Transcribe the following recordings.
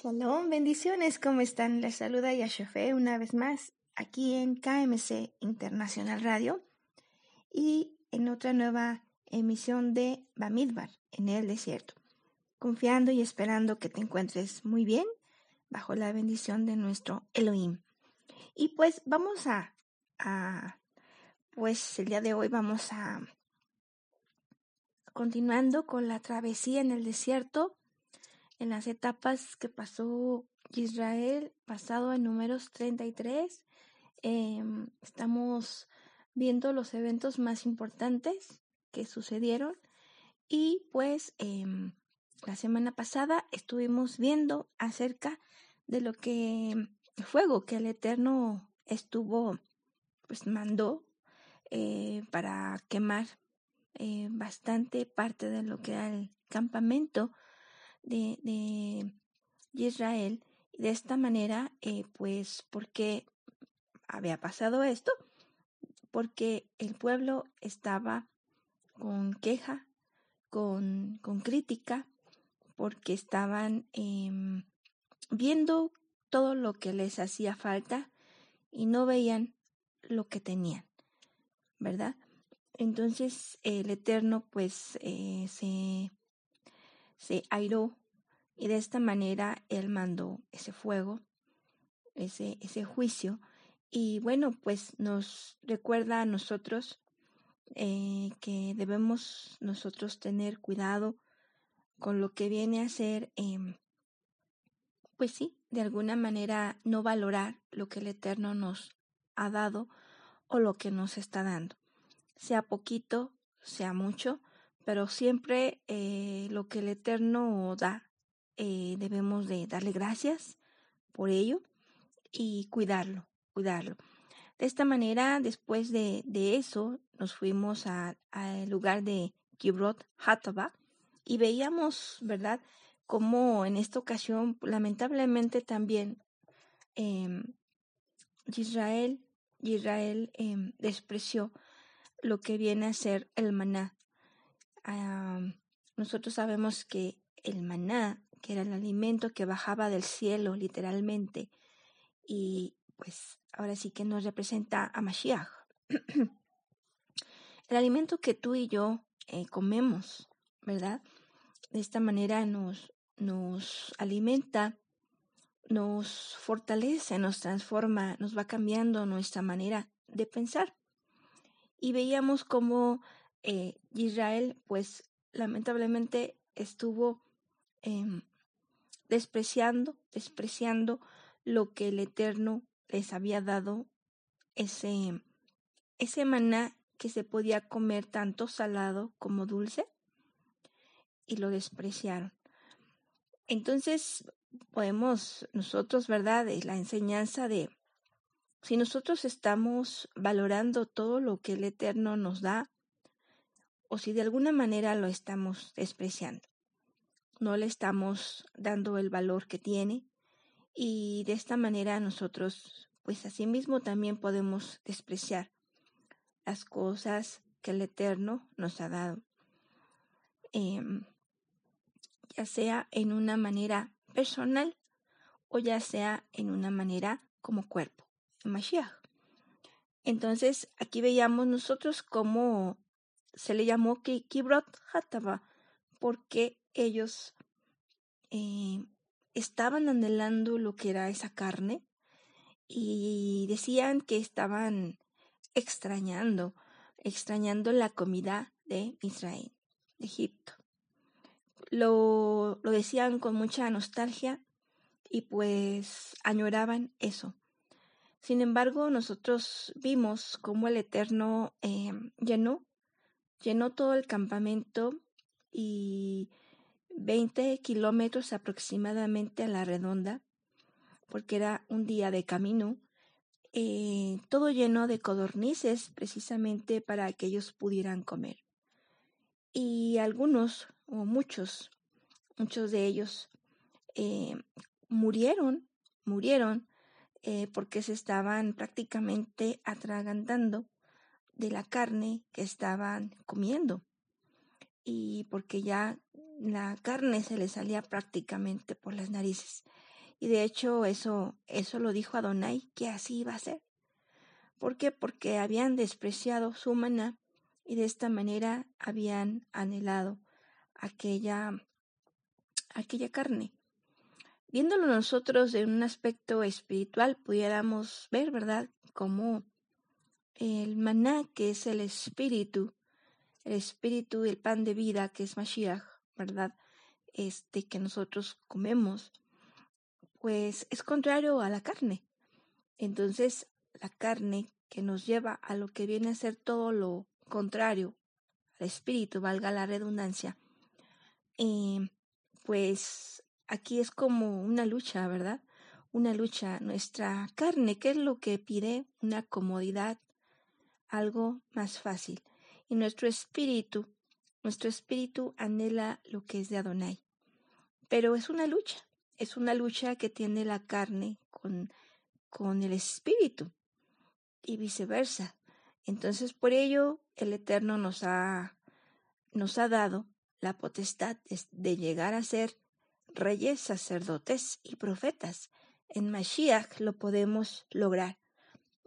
Shalom, bendiciones, ¿cómo están? Les saluda Yashofe una vez más aquí en KMC Internacional Radio y en otra nueva emisión de Bamidbar en el desierto, confiando y esperando que te encuentres muy bien bajo la bendición de nuestro Elohim. Y pues vamos a, a pues el día de hoy vamos a continuando con la travesía en el desierto en las etapas que pasó Israel, pasado en números 33. Eh, estamos viendo los eventos más importantes que sucedieron y pues eh, la semana pasada estuvimos viendo acerca de lo que el fuego que el Eterno estuvo, pues mandó eh, para quemar eh, bastante parte de lo que era el campamento de, de Israel. De esta manera, eh, pues, ¿por qué había pasado esto? Porque el pueblo estaba con queja, con, con crítica, porque estaban eh, viendo todo lo que les hacía falta y no veían lo que tenían, ¿verdad? Entonces el Eterno pues eh, se se airó y de esta manera él mandó ese fuego, ese, ese juicio. Y bueno, pues nos recuerda a nosotros eh, que debemos nosotros tener cuidado con lo que viene a ser, eh, pues sí, de alguna manera no valorar lo que el Eterno nos ha dado o lo que nos está dando, sea poquito, sea mucho, pero siempre eh, lo que el Eterno da, eh, debemos de darle gracias por ello y cuidarlo, cuidarlo. De esta manera, después de, de eso, nos fuimos al lugar de Kibrot Hataba y veíamos, ¿verdad?, cómo en esta ocasión, lamentablemente también, eh, Israel, Israel em, despreció lo que viene a ser el maná nosotros sabemos que el maná, que era el alimento que bajaba del cielo literalmente, y pues ahora sí que nos representa a Mashiach. el alimento que tú y yo eh, comemos, ¿verdad? De esta manera nos, nos alimenta, nos fortalece, nos transforma, nos va cambiando nuestra manera de pensar. Y veíamos cómo eh, Israel, pues lamentablemente estuvo em, despreciando, despreciando lo que el Eterno les había dado, ese, ese maná que se podía comer tanto salado como dulce, y lo despreciaron. Entonces, podemos nosotros, ¿verdad? La enseñanza de, si nosotros estamos valorando todo lo que el Eterno nos da, o si de alguna manera lo estamos despreciando. No le estamos dando el valor que tiene y de esta manera nosotros, pues asimismo también podemos despreciar las cosas que el Eterno nos ha dado, em, ya sea en una manera personal o ya sea en una manera como cuerpo, Mashiach. Entonces, aquí veíamos nosotros cómo se le llamó Kibrot Hataba porque ellos eh, estaban anhelando lo que era esa carne y decían que estaban extrañando, extrañando la comida de Israel, de Egipto. Lo, lo decían con mucha nostalgia y pues añoraban eso. Sin embargo, nosotros vimos cómo el Eterno eh, llenó llenó todo el campamento y 20 kilómetros aproximadamente a la redonda, porque era un día de camino, eh, todo lleno de codornices precisamente para que ellos pudieran comer. Y algunos, o muchos, muchos de ellos eh, murieron, murieron eh, porque se estaban prácticamente atragantando de la carne que estaban comiendo y porque ya la carne se les salía prácticamente por las narices. Y de hecho eso, eso lo dijo Adonai, que así iba a ser. ¿Por qué? Porque habían despreciado su maná y de esta manera habían anhelado aquella, aquella carne. Viéndolo nosotros en un aspecto espiritual, pudiéramos ver, ¿verdad?, como el maná, que es el espíritu, el espíritu el pan de vida, que es Mashiach, ¿verdad?, este que nosotros comemos, pues es contrario a la carne. Entonces, la carne que nos lleva a lo que viene a ser todo lo contrario al espíritu, valga la redundancia, eh, pues aquí es como una lucha, ¿verdad? Una lucha. Nuestra carne, ¿qué es lo que pide? Una comodidad, algo más fácil. Y nuestro espíritu, nuestro espíritu anhela lo que es de Adonai. Pero es una lucha, es una lucha que tiene la carne con, con el espíritu y viceversa. Entonces, por ello, el Eterno nos ha, nos ha dado la potestad de llegar a ser reyes, sacerdotes y profetas. En Mashiach lo podemos lograr.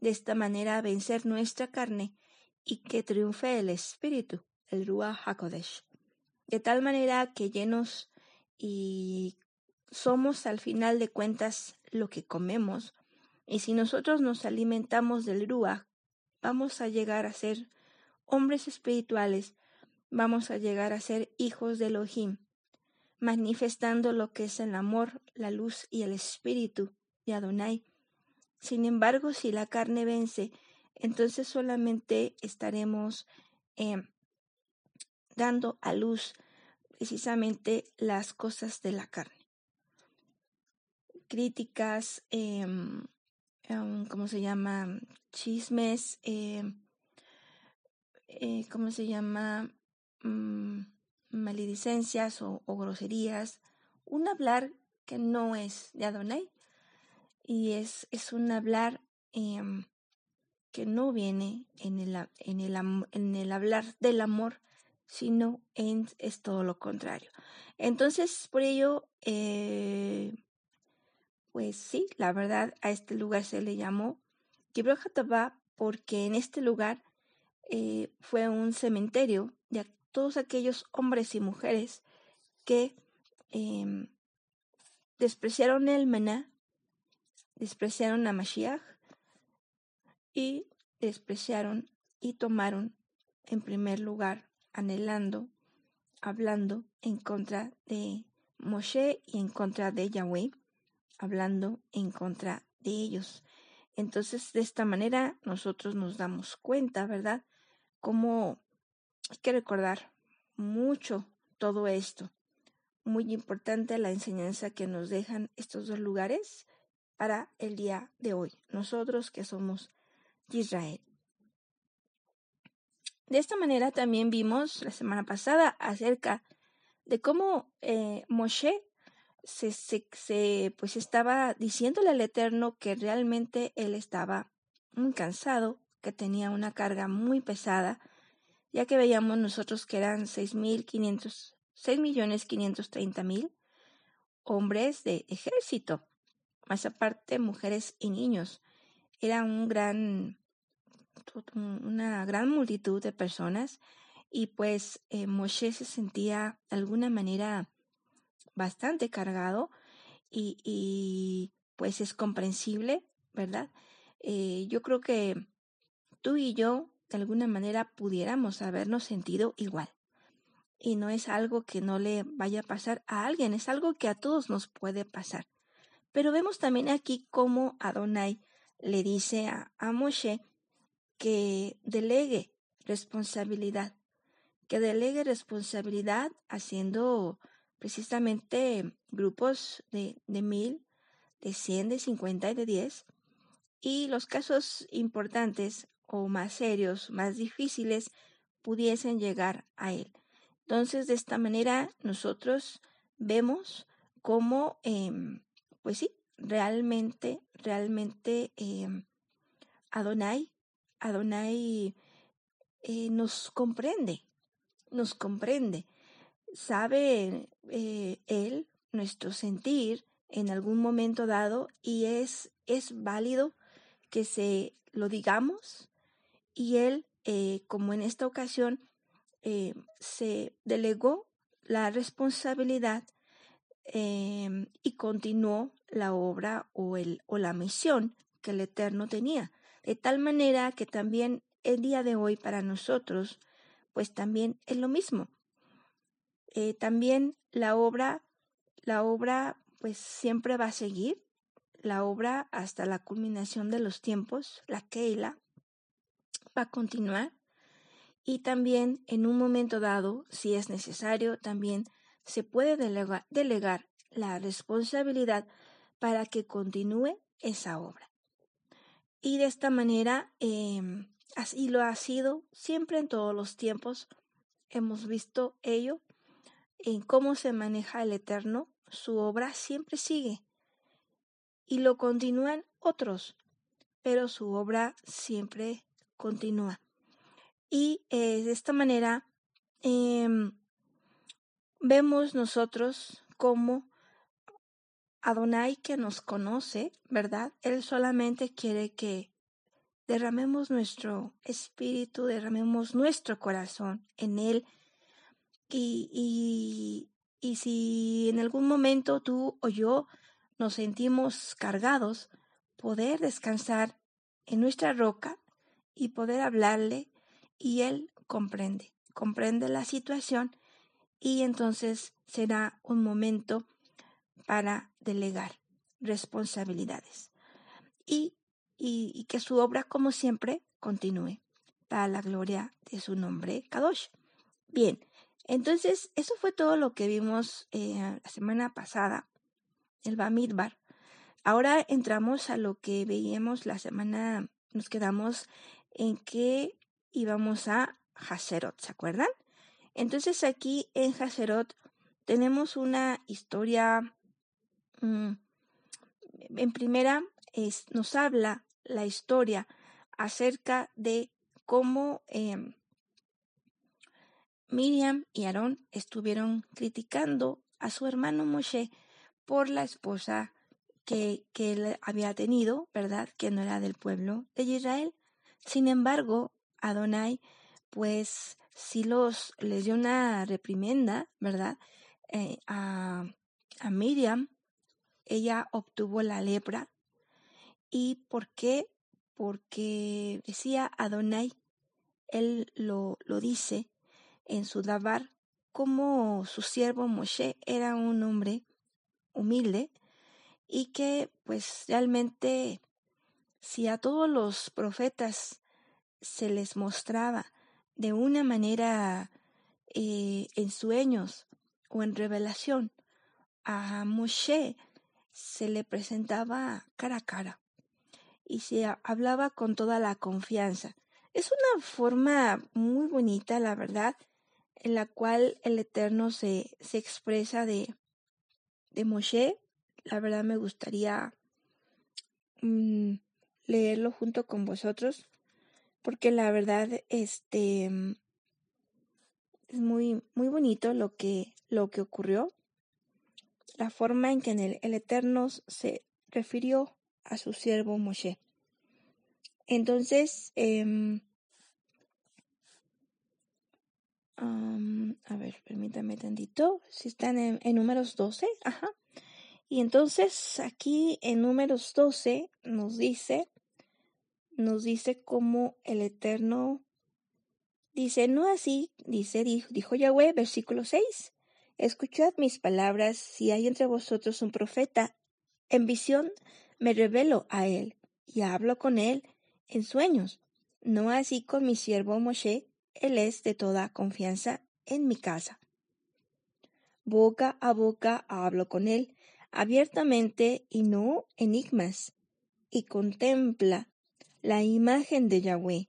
De esta manera vencer nuestra carne y que triunfe el Espíritu, el Ruach HaKodesh. De tal manera que llenos y somos al final de cuentas lo que comemos, y si nosotros nos alimentamos del Ruach, vamos a llegar a ser hombres espirituales, vamos a llegar a ser hijos de Elohim, manifestando lo que es el amor, la luz y el espíritu de Adonai. Sin embargo, si la carne vence, entonces solamente estaremos eh, dando a luz precisamente las cosas de la carne. Críticas, em, Em, ¿cómo se llama? Chismes, eh, ¿cómo se llama? Mm, maledicencias o, groserías. Un hablar que no es de Adonai y es, es un hablar em, que no viene en el, en, el, en el hablar del amor, sino en, es todo lo contrario. Entonces, por ello, eh, pues sí, la verdad a este lugar se le llamó Kibrojataba porque en este lugar eh, fue un cementerio de todos aquellos hombres y mujeres que em, despreciaron el maná, despreciaron a Mashiach y despreciaron y tomaron en primer lugar, anhelando, hablando en contra de Moshe y en contra de Yahweh hablando en contra de ellos. Entonces, de esta manera nosotros nos damos cuenta, ¿verdad? Cómo hay que recordar mucho todo esto. Muy importante la enseñanza que nos dejan estos dos lugares para el día de hoy, nosotros que somos de Israel. De esta manera también vimos la semana pasada acerca de cómo eh, Moshe se, se, pues estaba diciéndole al Eterno que realmente él estaba muy cansado, que tenía una carga muy pesada, ya que veíamos nosotros que eran seis mil quinientos, seis millones quinientos treinta mil hombres de ejército, más aparte mujeres y niños. Era un gran, una gran multitud de personas y pues eh, Moshe se sentía de alguna manera bastante cargado y, pues es comprensible, ¿verdad? Eh, yo creo que tú y yo de alguna manera pudiéramos habernos sentido igual. Y no es algo que no le vaya a pasar a alguien, es algo que a todos nos puede pasar. Pero vemos también aquí cómo Adonai le dice a, a Moshe que delegue responsabilidad, que delegue responsabilidad haciendo precisamente grupos de, de mil, de cien, de cincuenta y de diez. Y los casos importantes o más serios, más difíciles, pudiesen llegar a él. Entonces, de esta manera, nosotros vemos cómo, em, pues sí, realmente, realmente em, Adonai, Adonai eh, nos comprende, nos comprende. Sabe eh, Él nuestro sentir, en algún momento dado y es, es válido que se lo digamos y él, eh, como en esta ocasión, se delegó la responsabilidad em, y continuó la obra o, el, o la misión que el Eterno tenía. De tal manera que también el día de hoy para nosotros, pues también es lo mismo. Eh, también la obra, la obra pues siempre va a seguir, la obra hasta la culminación de los tiempos, la Keila, va a continuar y también en un momento dado, si es necesario, también se puede delegar la responsabilidad para que continúe esa obra. Y de esta manera, em, así lo ha sido siempre en todos los tiempos. Hemos visto ello en cómo se maneja el Eterno. Su obra siempre sigue y lo continúan otros, pero su obra siempre continúa. Y eh, de esta manera em, vemos nosotros como Adonai que nos conoce, ¿verdad? Él solamente quiere que derramemos nuestro espíritu, derramemos nuestro corazón en Él. Y, y, y si en algún momento tú o yo nos sentimos cargados, poder descansar en nuestra roca y poder hablarle y Él comprende, comprende la situación y entonces será un momento para delegar responsabilidades y, y, que su obra, como siempre, continúe para la gloria de su nombre, Kadosh. Bien, entonces eso fue todo lo que vimos eh, la semana pasada, el Bamidbar. Ahora entramos a lo que veíamos la semana, nos quedamos en que íbamos a Haserot, ¿se acuerdan? Entonces aquí en Haserot tenemos una historia, mm, en primera es, nos habla la historia acerca de cómo em, Miriam y Aarón estuvieron criticando a su hermano Moshe por la esposa que, que él había tenido, ¿verdad? Que no era del pueblo de Israel. Sin embargo, Adonai, pues sí los les dio una reprimenda, ¿verdad? Eh, a, a Miriam, ella obtuvo la lepra. ¿Y por qué? Porque decía Adonai, él lo, lo dice en su Dabar, como su siervo Moshe era un hombre humilde y que pues realmente si a todos los profetas se les mostraba de una manera eh, en sueños o en revelación. A Moshe se le presentaba cara a cara y se hablaba con toda la confianza. Es una forma muy bonita, la verdad, en la cual el Eterno se, se expresa de, de Moshe. La verdad me gustaría mm, leerlo junto con vosotros porque la verdad este es muy muy bonito lo que lo que ocurrió. La forma en que el, el Eterno se refirió a su siervo Moshe. Entonces em, a ver permítame tantito si están en, en números 12 ajá. Y entonces aquí en números 12 nos dice nos dice cómo el Eterno dice, no así, dice, dijo, Yahweh, versículo 6, escuchad mis palabras, si hay entre vosotros un profeta, en visión me revelo a él y hablo con él en sueños, no así con mi siervo Moshe, él es de toda confianza en mi casa. Boca a boca hablo con él, abiertamente y no enigmas, y contempla la imagen de Yahweh.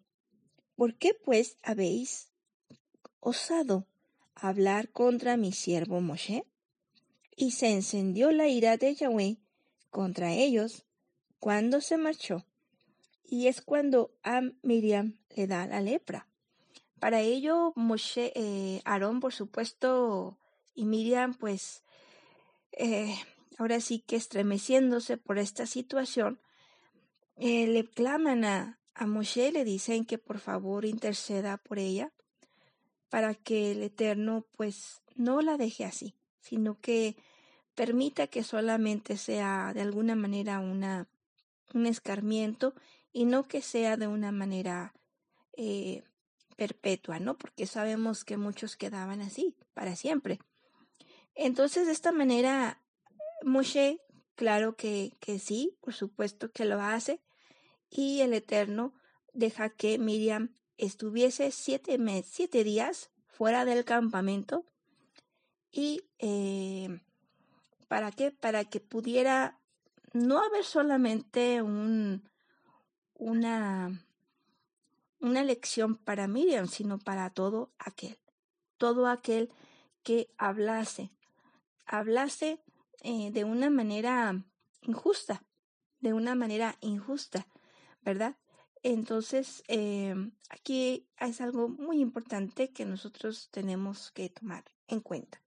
¿Por qué pues habéis osado hablar contra mi siervo Moshe? Y se encendió la ira de Yahweh contra ellos cuando se marchó. Y es cuando a Miriam le da la lepra. Para ello, Moshe, eh, Aarón, por supuesto, y Miriam, pues, eh, ahora sí que estremeciéndose por esta situación, eh, le claman a, a Moshe, le dicen que por favor interceda por ella para que el Eterno pues no la deje así, sino que permita que solamente sea de alguna manera una, un escarmiento y no que sea de una manera eh, perpetua, ¿no? Porque sabemos que muchos quedaban así para siempre. Entonces, de esta manera, Moshe, claro que, que sí, por supuesto que lo hace, y el Eterno deja que Miriam estuviese siete, meses, siete días fuera del campamento y eh, ¿para qué? Para que pudiera no haber solamente un, una, una lección para Miriam, sino para todo aquel, todo aquel que hablase, hablase eh, de una manera injusta, de una manera injusta, ¿verdad? Entonces, eh, aquí es algo muy importante que nosotros tenemos que tomar en cuenta.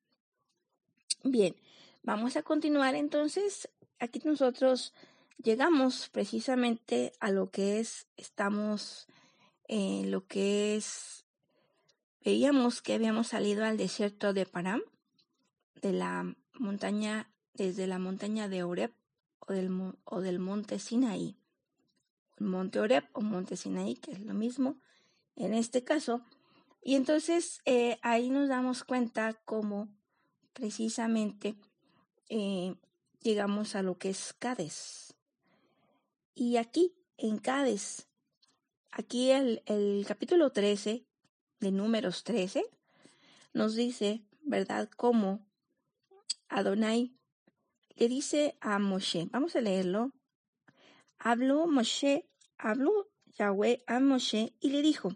Bien, vamos a continuar entonces. Aquí nosotros llegamos precisamente a lo que es, estamos en lo que es, veíamos que habíamos salido al desierto de Param, de la montaña, desde la montaña de Oreb o del, o del monte Sinaí. Monte Oreb o Monte Sinaí, que es lo mismo en este caso. Y entonces eh, ahí nos damos cuenta cómo precisamente eh, llegamos a lo que es Cádiz. Y aquí, en Cádiz, aquí el, el capítulo 13 de números 13 nos dice, ¿verdad?, cómo Adonai le dice a Moshe, vamos a leerlo Habló Moshe, habló Yahweh a Moshe y le dijo,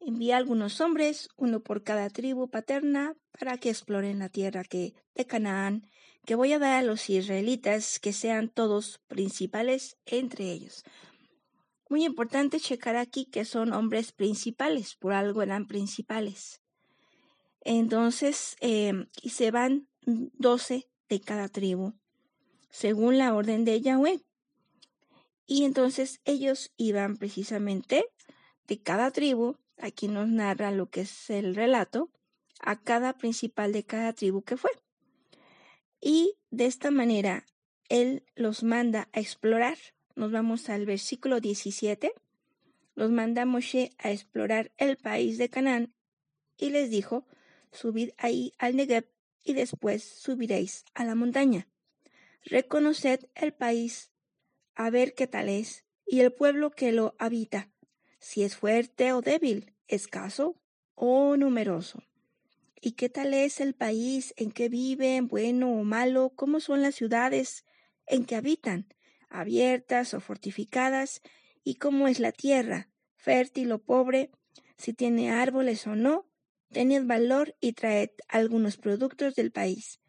envía algunos hombres, uno por cada tribu paterna, para que exploren la tierra que de Canaán, que voy a dar a los israelitas, que sean todos principales entre ellos. Muy importante checar aquí que son hombres principales, por algo eran principales. Entonces, eh, y se van doce de cada tribu, según la orden de Yahweh. Y entonces ellos iban precisamente de cada tribu, aquí nos narra lo que es el relato, a cada principal de cada tribu que fue. Y de esta manera él los manda a explorar. Nos vamos al versículo 17. Los manda Moshe a explorar el país de Canaán y les dijo, subid ahí al Negev y después subiréis a la montaña. Reconoced el país a ver qué tal es, y el pueblo que lo habita, si es fuerte o débil, escaso o numeroso. ¿Y qué tal es el país en que viven, bueno o malo? ¿Cómo son las ciudades en que habitan, abiertas o fortificadas? ¿Y cómo es la tierra, fértil o pobre? Si tiene árboles o no. Tened valor y traed algunos productos del país.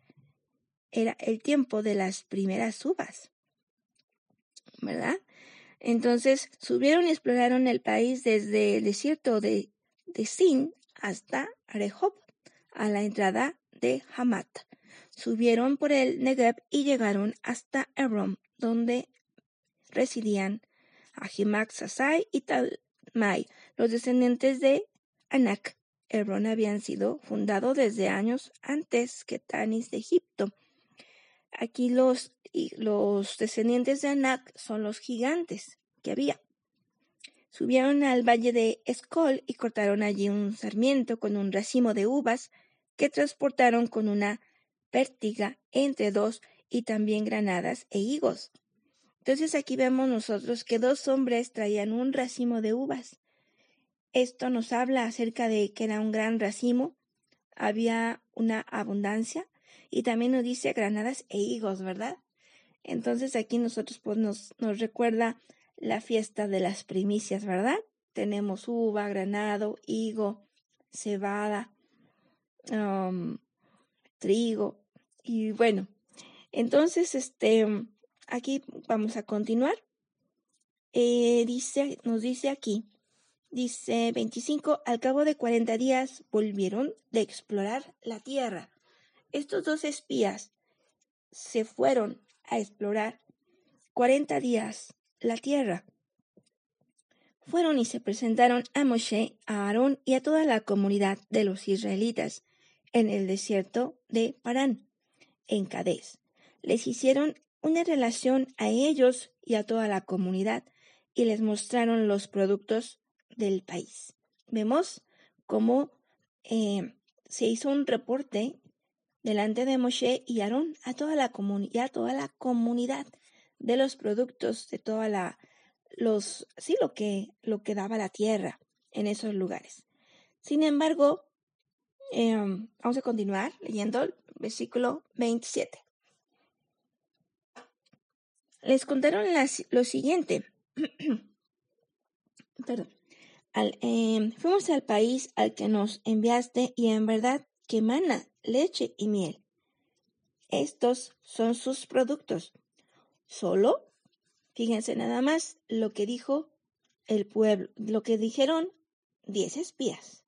Era el tiempo de las primeras uvas. ¿verdad? Entonces subieron y exploraron el país desde el desierto de, de Sin hasta Rehob, a la entrada de Hamat. Subieron por el Negev y llegaron hasta Hebron, donde residían Ahimac, Sasai y Talmai, los descendientes de Anak. Hebron habían sido fundado desde años antes que Tanis de Egipto Aquí los, los descendientes de Anak son los gigantes que había. Subieron al valle de Escol y cortaron allí un sarmiento con un racimo de uvas que transportaron con una pértiga entre dos y también granadas e higos. Entonces aquí vemos nosotros que dos hombres traían un racimo de uvas. Esto nos habla acerca de que era un gran racimo, había una abundancia y también nos dice granadas e higos, ¿verdad? Entonces aquí nosotros pues nos, recuerda la fiesta de las primicias, ¿verdad? Tenemos uva, granado, higo, cebada, trigo y bueno, entonces este aquí vamos a continuar. Eh, dice, nos dice aquí, dice 25, al cabo de 40 días volvieron de explorar la tierra estos dos espías se fueron a explorar cuarenta días la tierra. Fueron y se presentaron a Moshe, a Aarón y a toda la comunidad de los israelitas en el desierto de Parán, en Cadés. Les hicieron una relación a ellos y a toda la comunidad y les mostraron los productos del país. Vemos cómo eh, se hizo un reporte delante de Moshe y Aarón a toda la comunidad, toda la comunidad de los productos de toda la los sí lo que lo que daba la tierra en esos lugares. Sin embargo, em, vamos a continuar leyendo el versículo 27. Les contaron lo siguiente. Perdón. Em, fuimos al país al que nos enviaste y en verdad que mana leche y miel. Estos son sus productos. Solo, fíjense nada más lo que dijo el pueblo, lo que dijeron diez espías.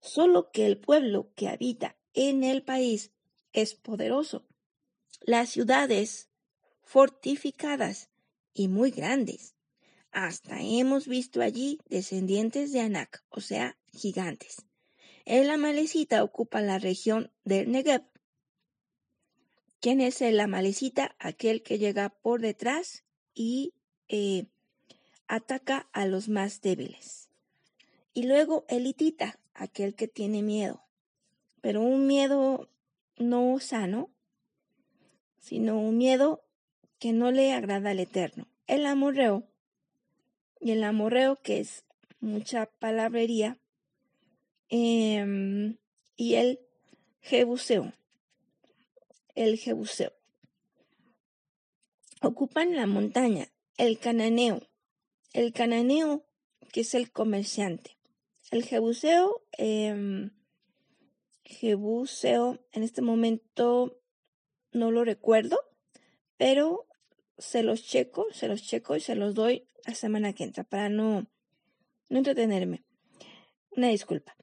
Solo que el pueblo que habita en el país es poderoso. Las ciudades fortificadas y muy grandes. Hasta hemos visto allí descendientes de Anak, o sea, gigantes. El Amalecita ocupa la región del Negev. ¿Quién es el Amalecita? Aquel que llega por detrás y eh, ataca a los más débiles. Y luego el Hitita, aquel que tiene miedo, pero un miedo no sano, sino un miedo que no le agrada al Eterno. El amorreo, y el amorreo que es mucha palabrería, em, y el jebuseo, el jebuseo. Ocupan la montaña, el cananeo, el cananeo que es el comerciante. El jebuseo, eh, jebuseo, en este momento no lo recuerdo, pero se los checo, se los checo y se los doy la semana que entra para no, no entretenerme. Una disculpa.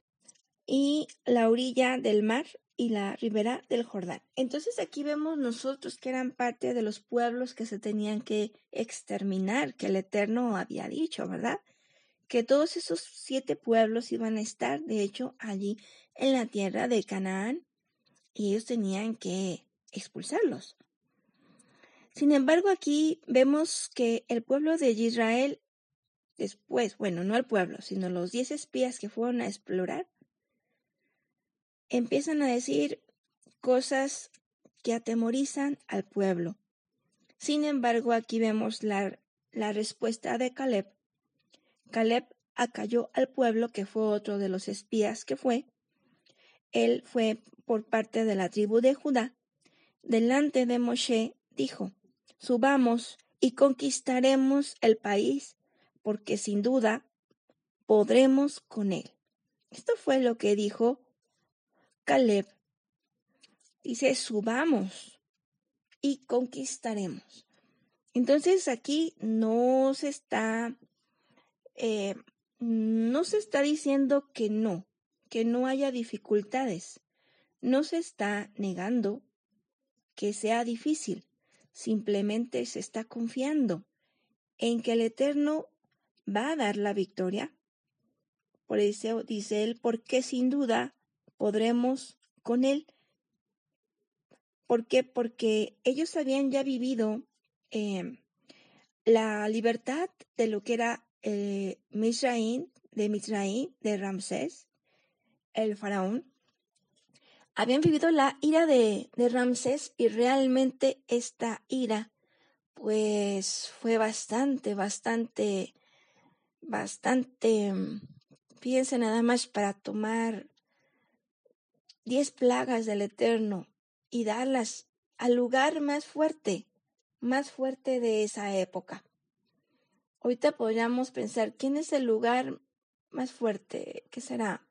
Y la orilla del mar y la ribera del Jordán. Entonces aquí vemos nosotros que eran parte de los pueblos que se tenían que exterminar, que el Eterno había dicho, ¿verdad? Que todos esos siete pueblos iban a estar, de hecho, allí en la tierra de Canaán y ellos tenían que expulsarlos. Sin embargo, aquí vemos que el pueblo de Israel, después, bueno, no el pueblo, sino los diez espías que fueron a explorar, empiezan a decir cosas que atemorizan al pueblo. Sin embargo, aquí vemos la, la respuesta de Caleb. Caleb acalló al pueblo, que fue otro de los espías que fue. Él fue por parte de la tribu de Judá. Delante de Moshe dijo, subamos y conquistaremos el país, porque sin duda podremos con él. Esto fue lo que dijo Caleb. Dice, subamos y conquistaremos. Entonces aquí no se está, eh, no se está diciendo que no, que no haya dificultades. No se está negando que sea difícil simplemente se está confiando en que el Eterno va a dar la victoria. Por eso dice él, porque sin duda podremos con él. ¿Por qué? Porque ellos habían ya vivido em, la libertad de lo que era eh, Misraín, de Misraín, de Ramsés, el faraón, habían vivido la ira de, de Ramsés y realmente esta ira pues fue bastante, bastante, bastante, fíjense nada más para tomar diez plagas del Eterno y darlas al lugar más fuerte, más fuerte de esa época. Ahorita podríamos pensar, ¿quién es el lugar más fuerte? ¿Qué será?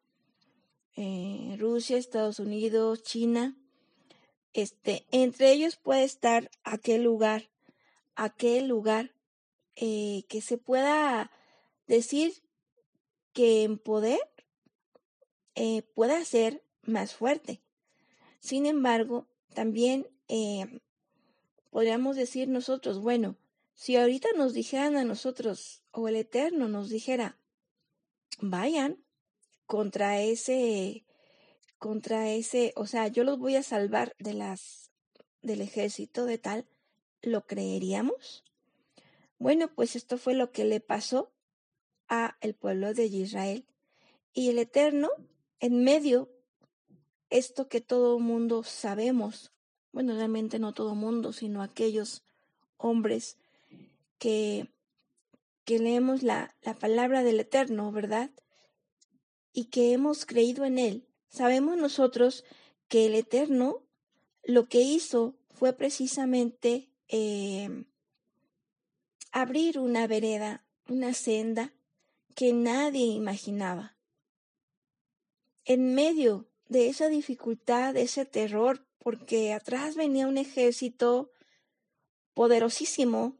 Eh, Rusia, Estados Unidos, China. Este, entre ellos puede estar aquel lugar, aquel lugar eh, que se pueda decir que en poder eh, pueda ser más fuerte. Sin embargo, también podríamos decir nosotros, bueno, si ahorita nos dijeran a nosotros, o el Eterno nos dijera, vayan contra ese, contra ese, o sea, yo los voy a salvar de las, del ejército de tal, ¿lo creeríamos? Bueno, pues esto fue lo que le pasó a el pueblo de Israel. Y el Eterno, en medio, esto que todo mundo sabemos, bueno, realmente no todo mundo, sino aquellos hombres que, que leemos la, la palabra del Eterno, ¿verdad? Y que hemos creído en Él. Sabemos nosotros que el Eterno lo que hizo fue precisamente eh, abrir una vereda, una senda que nadie imaginaba. En medio de esa dificultad, de ese terror, porque atrás venía un ejército poderosísimo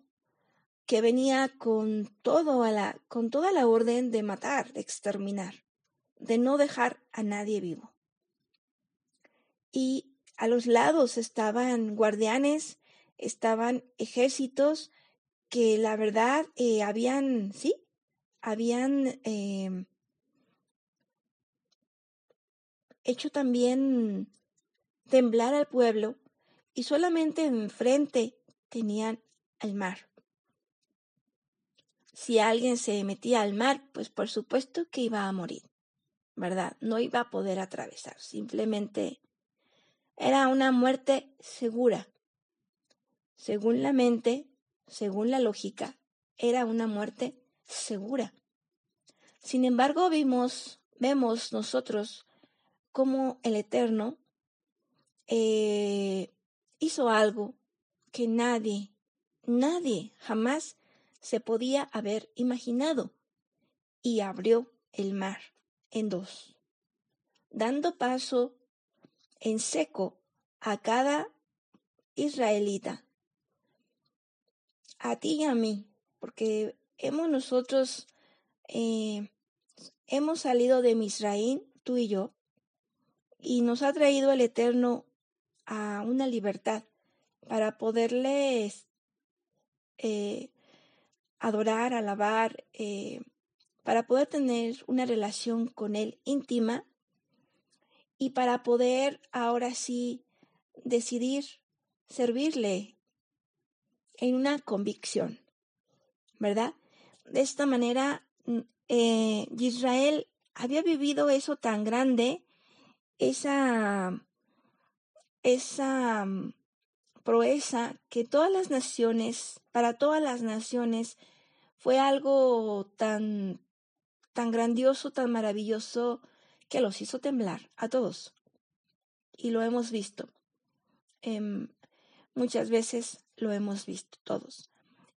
que venía con todo a la, con toda la orden de matar, de exterminar, de no dejar a nadie vivo. Y a los lados estaban guardianes, estaban ejércitos que la verdad eh, habían, sí, habían em, hecho también temblar al pueblo y solamente enfrente tenían al mar. Si alguien se metía al mar, pues por supuesto que iba a morir, ¿verdad? No iba a poder atravesar, simplemente era una muerte segura. Según la mente, según la lógica, era una muerte segura. Sin embargo, vimos, vemos nosotros cómo el Eterno eh, hizo algo que nadie, nadie jamás se podía haber imaginado y abrió el mar en dos, dando paso en seco a cada israelita, a ti y a mí, porque hemos nosotros, eh, hemos salido de Misraín, tú y yo, y nos ha traído el Eterno a una libertad para poderles eh, adorar, alabar, eh, para poder tener una relación con Él íntima y para poder ahora sí decidir servirle en una convicción, ¿verdad? De esta manera, mm, eh, Israel había vivido eso tan grande, esa, esa mm, proeza que todas las naciones, para todas las naciones, fue algo tan, tan grandioso, tan maravilloso, que los hizo temblar a todos. Y lo hemos visto. Em, muchas veces lo hemos visto todos.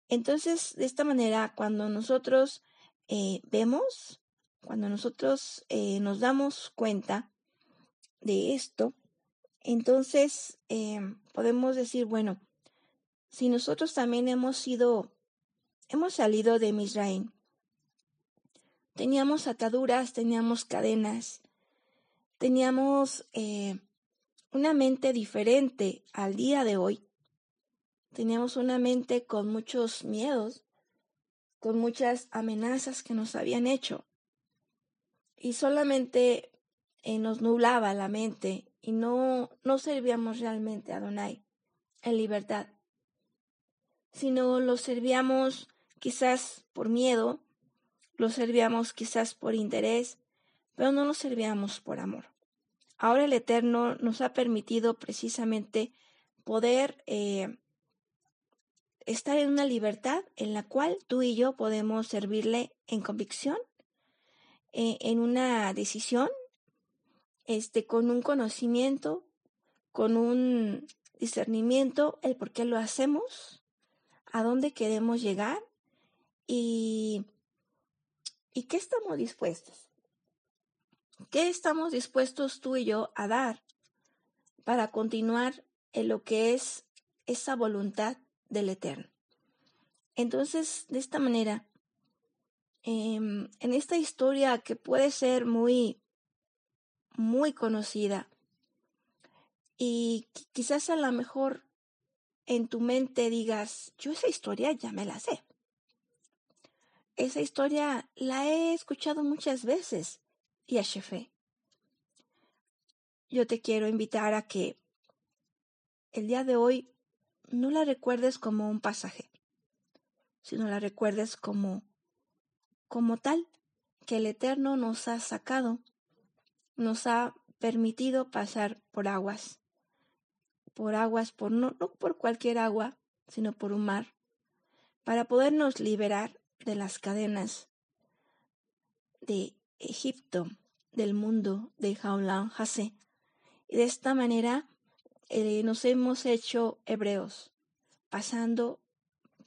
Entonces, de esta manera, cuando nosotros eh, vemos, cuando nosotros eh, nos damos cuenta de esto, entonces em, podemos decir, bueno, si nosotros también hemos sido, hemos salido de Misraim, teníamos ataduras, teníamos cadenas, teníamos eh, una mente diferente al día de hoy. Teníamos una mente con muchos miedos, con muchas amenazas que nos habían hecho. Y solamente eh, nos nublaba la mente y no, no servíamos realmente a Donai en libertad, sino lo servíamos quizás por miedo, lo servíamos quizás por interés, pero no lo servíamos por amor. Ahora el Eterno nos ha permitido precisamente poder eh, estar en una libertad en la cual tú y yo podemos servirle en convicción, eh, en una decisión, este, con un conocimiento, con un discernimiento, el por qué lo hacemos, a dónde queremos llegar y, y qué estamos dispuestos. ¿Qué estamos dispuestos tú y yo a dar para continuar en lo que es esa voluntad del Eterno? Entonces, de esta manera, em, en esta historia que puede ser muy, muy conocida y quizás a lo mejor en tu mente digas, yo esa historia ya me la sé. Esa historia la he escuchado muchas veces y a Shefe. Yo te quiero invitar a que el día de hoy no la recuerdes como un pasaje, sino la recuerdes como como tal que el Eterno nos ha sacado, nos ha permitido pasar por aguas, por aguas, por no, no por cualquier agua, sino por un mar, para podernos liberar de las cadenas de Egipto, del mundo de Jaulan Hase. Y de esta manera eh, nos hemos hecho hebreos, pasando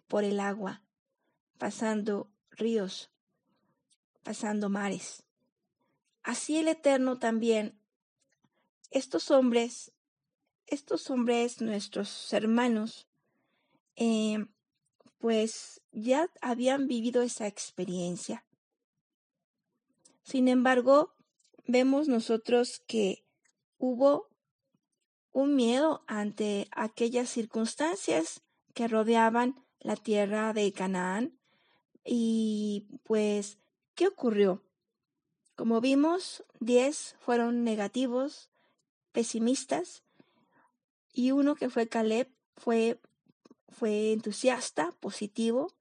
por el agua, pasando ríos, pasando mares. Así el Eterno también, estos hombres, estos hombres, nuestros hermanos, eh, pues ya habían vivido esa experiencia. Sin embargo, vemos nosotros que hubo un miedo ante aquellas circunstancias que rodeaban la tierra de Canaán y pues, ¿qué ocurrió? Como vimos, diez fueron negativos, pesimistas, y uno que fue Caleb fue fue entusiasta, positivo,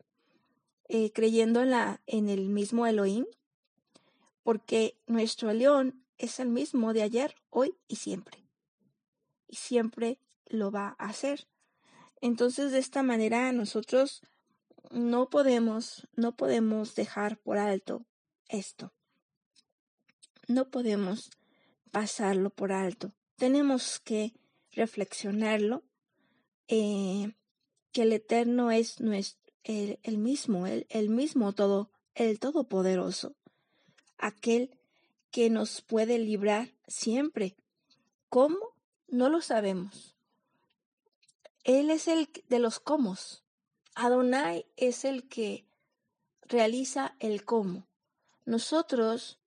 eh, creyendo en, el mismo Elohim, porque nuestro león es el mismo de ayer, hoy y siempre. Y siempre lo va a hacer. Entonces, de esta manera, nosotros no podemos, no podemos dejar por alto esto. No podemos pasarlo por alto. Tenemos que reflexionarlo, eh, que el Eterno es nuestro, el, mismo, el, el mismo todo, el Todopoderoso, aquel que nos puede librar siempre. ¿Cómo? No lo sabemos. Él es el de los cómo. Adonai es el que realiza el cómo. Nosotros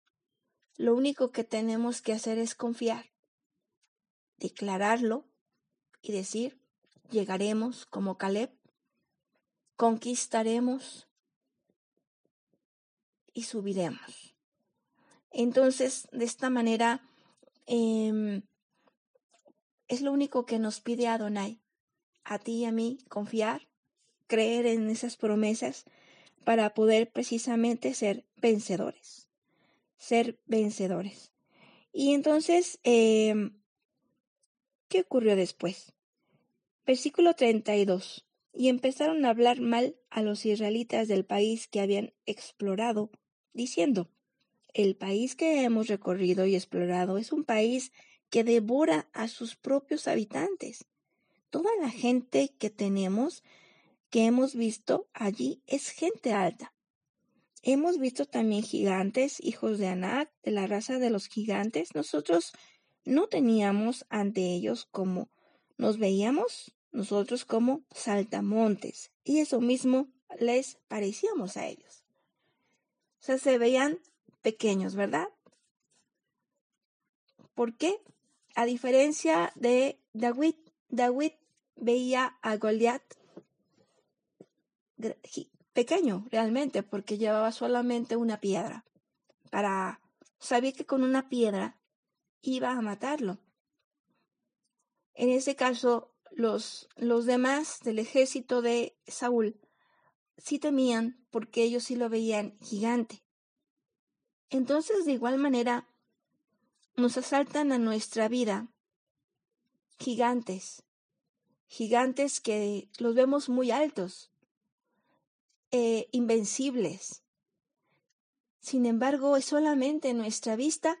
lo único que tenemos que hacer es confiar, declararlo y decir, llegaremos como Caleb, conquistaremos y subiremos. Entonces, de esta manera, em, es lo único que nos pide Adonai, a ti y a mí, confiar, creer en esas promesas para poder precisamente ser vencedores, ser vencedores. Y entonces, em, ¿qué ocurrió después? Versículo 32. Y empezaron a hablar mal a los israelitas del país que habían explorado, diciendo, el país que hemos recorrido y explorado es un país que devora a sus propios habitantes. Toda la gente que tenemos, que hemos visto allí, es gente alta. Hemos visto también gigantes, hijos de Anak, de la raza de los gigantes. Nosotros no teníamos ante ellos como nos veíamos nosotros como saltamontes y eso mismo les parecíamos a ellos. O sea, se veían pequeños, ¿verdad? ¿Por qué? A diferencia de David, David veía a Goliat pequeño realmente porque llevaba solamente una piedra para sabía que con una piedra iba a matarlo. En ese caso, los, los demás del ejército de Saúl sí temían porque ellos sí lo veían gigante. Entonces, de igual manera, nos asaltan a nuestra vida gigantes, gigantes que los vemos muy altos, eh, invencibles. Sin embargo, es solamente nuestra vista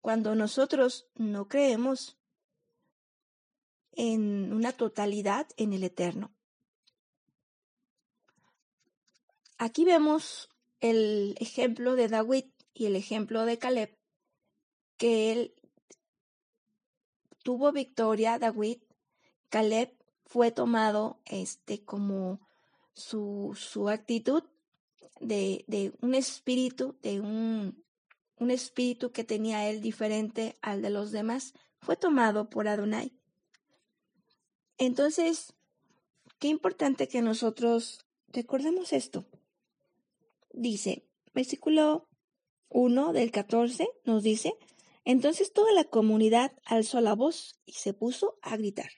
cuando nosotros no creemos en una totalidad en el eterno. Aquí vemos el ejemplo de David y el ejemplo de Caleb, que él tuvo victoria, David, Caleb fue tomado este como su, su actitud de, de, un espíritu, de un, un espíritu que tenía él diferente al de los demás, fue tomado por Adonai. Entonces, qué importante que nosotros recordemos esto. Dice, versículo 1 del 14 nos dice, entonces toda la comunidad alzó la voz y se puso a gritar.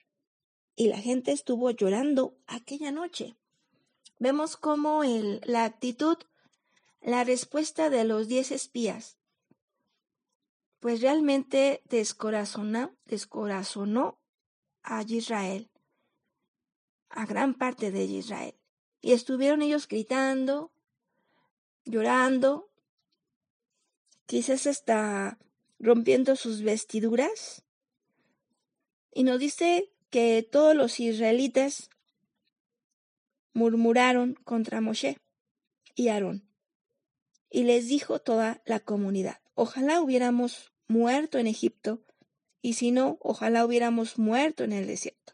Y la gente estuvo llorando aquella noche. Vemos cómo el, la actitud, la respuesta de los diez espías, pues realmente descorazonó, descorazonó a Israel, a gran parte de Israel. Y estuvieron ellos gritando, llorando, quizás hasta rompiendo sus vestiduras. Y nos dice que todos los israelitas murmuraron contra Moshe y Aarón. Y les dijo toda la comunidad, ojalá hubiéramos muerto en Egipto, y si no, ojalá hubiéramos muerto en el desierto.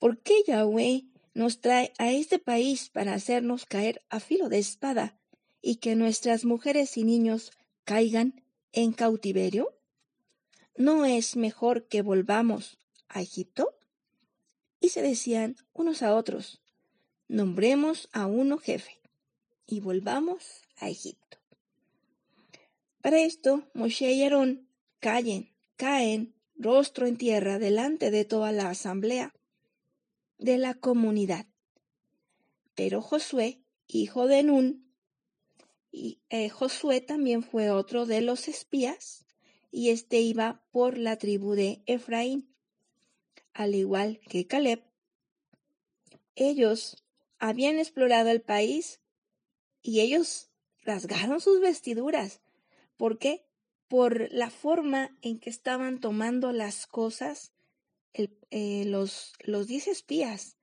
¿Por qué Yahweh nos trae a este país para hacernos caer a filo de espada y que nuestras mujeres y niños caigan en cautiverio? ¿No es mejor que volvamos a Egipto? Y se decían unos a otros, nombremos a uno jefe y volvamos a Egipto. Para esto, Moshe y Aarón caen, caen rostro en tierra delante de toda la asamblea de la comunidad. Pero Josué, hijo de Nun, y eh, Josué también fue otro de los espías, y éste iba por la tribu de Efraín, al igual que Caleb. Ellos habían explorado el país y ellos rasgaron sus vestiduras. ¿Por qué? Por la forma en que estaban tomando las cosas eh, los, diez espías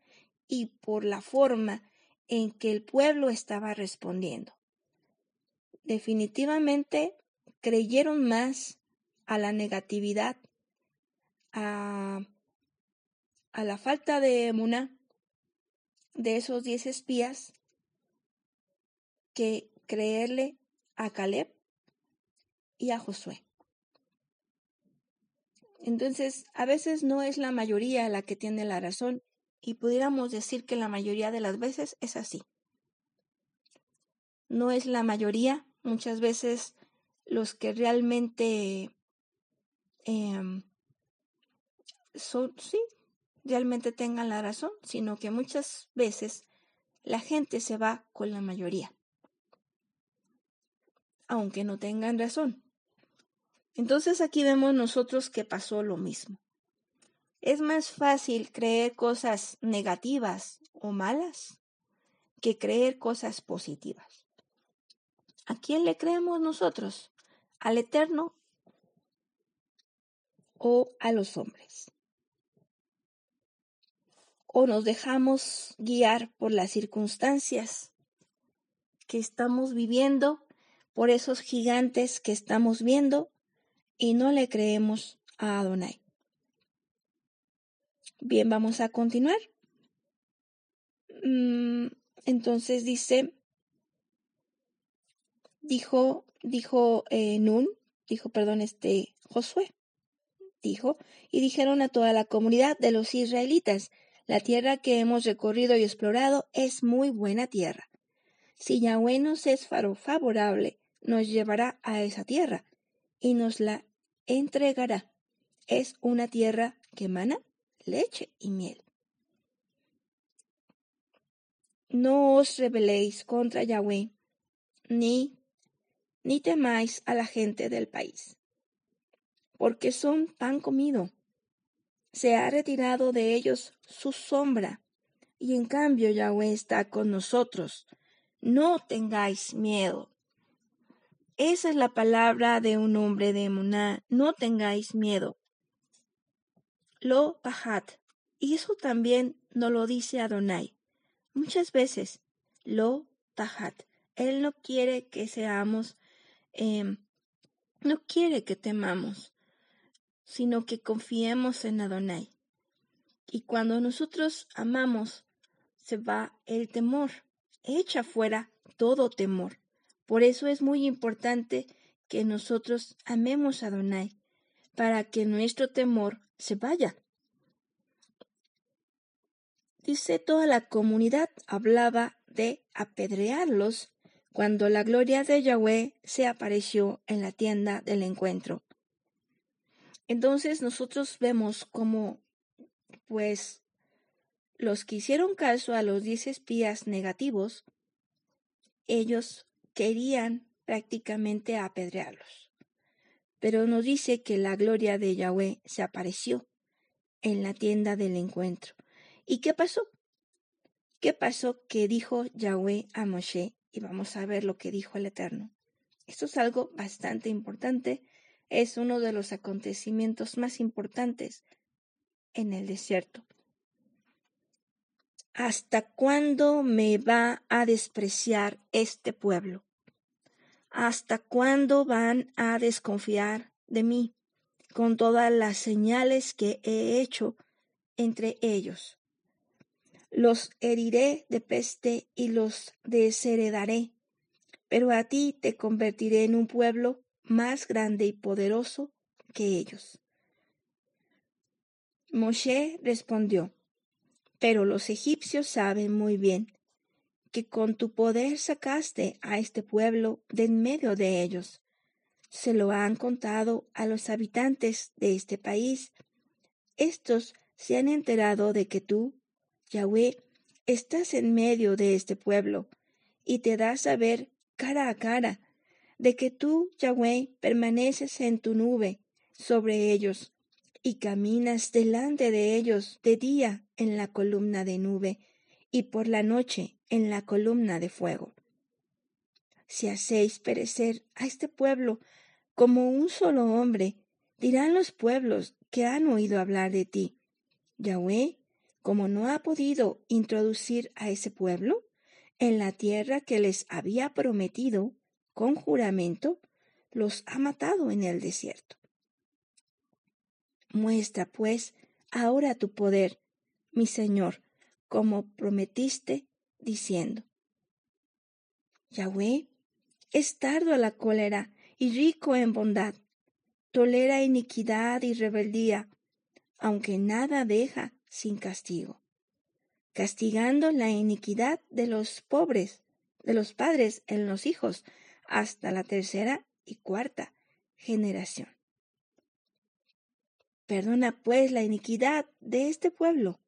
y por la forma en que el pueblo estaba respondiendo. Definitivamente creyeron más a la negatividad, a, a la falta de emuna de esos diez espías, que creerle a Caleb y a Josué. Entonces, a veces no es la mayoría la que tiene la razón y pudiéramos decir que la mayoría de las veces es así. No es la mayoría, muchas veces los que realmente em, son, sí, realmente tengan la razón, sino que muchas veces la gente se va con la mayoría, aunque no tengan razón. Entonces aquí vemos nosotros que pasó lo mismo. Es más fácil creer cosas negativas o malas que creer cosas positivas. ¿A quién le creemos nosotros? ¿Al Eterno o a los hombres? ¿O nos dejamos guiar por las circunstancias que estamos viviendo, por esos gigantes que estamos viendo y no le creemos a Adonai. Bien, vamos a continuar. Mm, entonces dice, dijo, dijo eh, Nun, dijo, perdón, este Josué, dijo, y dijeron a toda la comunidad de los israelitas, la tierra que hemos recorrido y explorado es muy buena tierra. Si Yahweh nos es favorable, nos llevará a esa tierra y nos la entregará. Es una tierra que emana leche y miel. No os rebeléis contra Yahweh, ni, ni temáis a la gente del país, porque son pan comido. Se ha retirado de ellos su sombra, y en cambio Yahweh está con nosotros. No tengáis miedo. Esa es la palabra de un hombre de Emuná. No tengáis miedo. Lo pahat. Y eso también nos lo dice Adonai. Muchas veces, lo pahat. Él no quiere que seamos, em, no quiere que temamos, sino que confiemos en Adonai. Y cuando nosotros amamos, se va el temor. Echa fuera todo temor. Por eso es muy importante que nosotros amemos a Adonai, para que nuestro temor se vaya. dice toda la comunidad hablaba de apedrearlos cuando la gloria de Yahweh se apareció en la tienda del encuentro. Entonces nosotros vemos como, pues, los que hicieron caso a los diez espías negativos, ellos querían prácticamente apedrearlos. Pero nos dice que la gloria de Yahweh se apareció en la tienda del encuentro. ¿Y qué pasó? ¿Qué pasó que dijo Yahweh a Moshe? Y vamos a ver lo que dijo el Eterno. Esto es algo bastante importante. Es uno de los acontecimientos más importantes en el desierto. ¿Hasta cuándo me va a despreciar este pueblo? ¿Hasta cuándo van a desconfiar de mí con todas las señales que he hecho entre ellos? Los heriré de peste y los desheredaré, pero a ti te convertiré en un pueblo más grande y poderoso que ellos. Moshe respondió, pero los egipcios saben muy bien que con tu poder sacaste a este pueblo de en medio de ellos. Se lo han contado a los habitantes de este país. Estos se han enterado de que tú, Yahweh, estás en medio de este pueblo y te das a ver cara a cara de que tú, Yahweh, permaneces en tu nube sobre ellos y caminas delante de ellos de día en la columna de nube y por la noche en la columna de fuego. Si hacéis perecer a este pueblo como un solo hombre, dirán los pueblos que han oído hablar de ti. Yahweh, como no ha podido introducir a ese pueblo en la tierra que les había prometido con juramento, los ha matado en el desierto. Muestra, pues, ahora tu poder, mi Señor, como prometiste, diciendo. Yahweh es tardo a la cólera y rico en bondad, tolera iniquidad y rebeldía, aunque nada deja sin castigo, castigando la iniquidad de los pobres, de los padres en los hijos, hasta la tercera y cuarta generación. Perdona pues la iniquidad de este pueblo.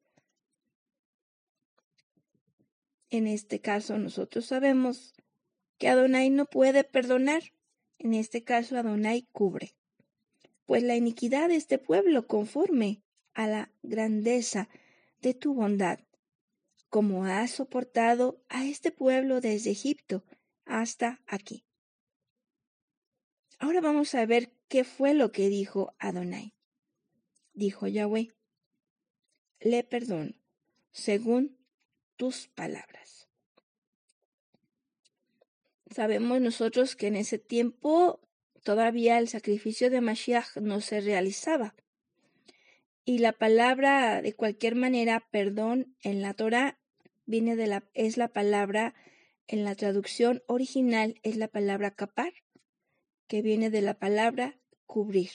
En este caso nosotros sabemos que Adonai no puede perdonar. En este caso Adonai cubre. Pues la iniquidad de este pueblo conforme a la grandeza de tu bondad, como has soportado a este pueblo desde Egipto hasta aquí. Ahora vamos a ver qué fue lo que dijo Adonai dijo Yahweh, le perdono, según tus palabras. Sabemos nosotros que en ese tiempo todavía el sacrificio de Mashiach no se realizaba. Y la palabra, de cualquier manera, perdón, en la Torah viene de la, es la palabra, en la traducción original es la palabra capar, que viene de la palabra cubrir.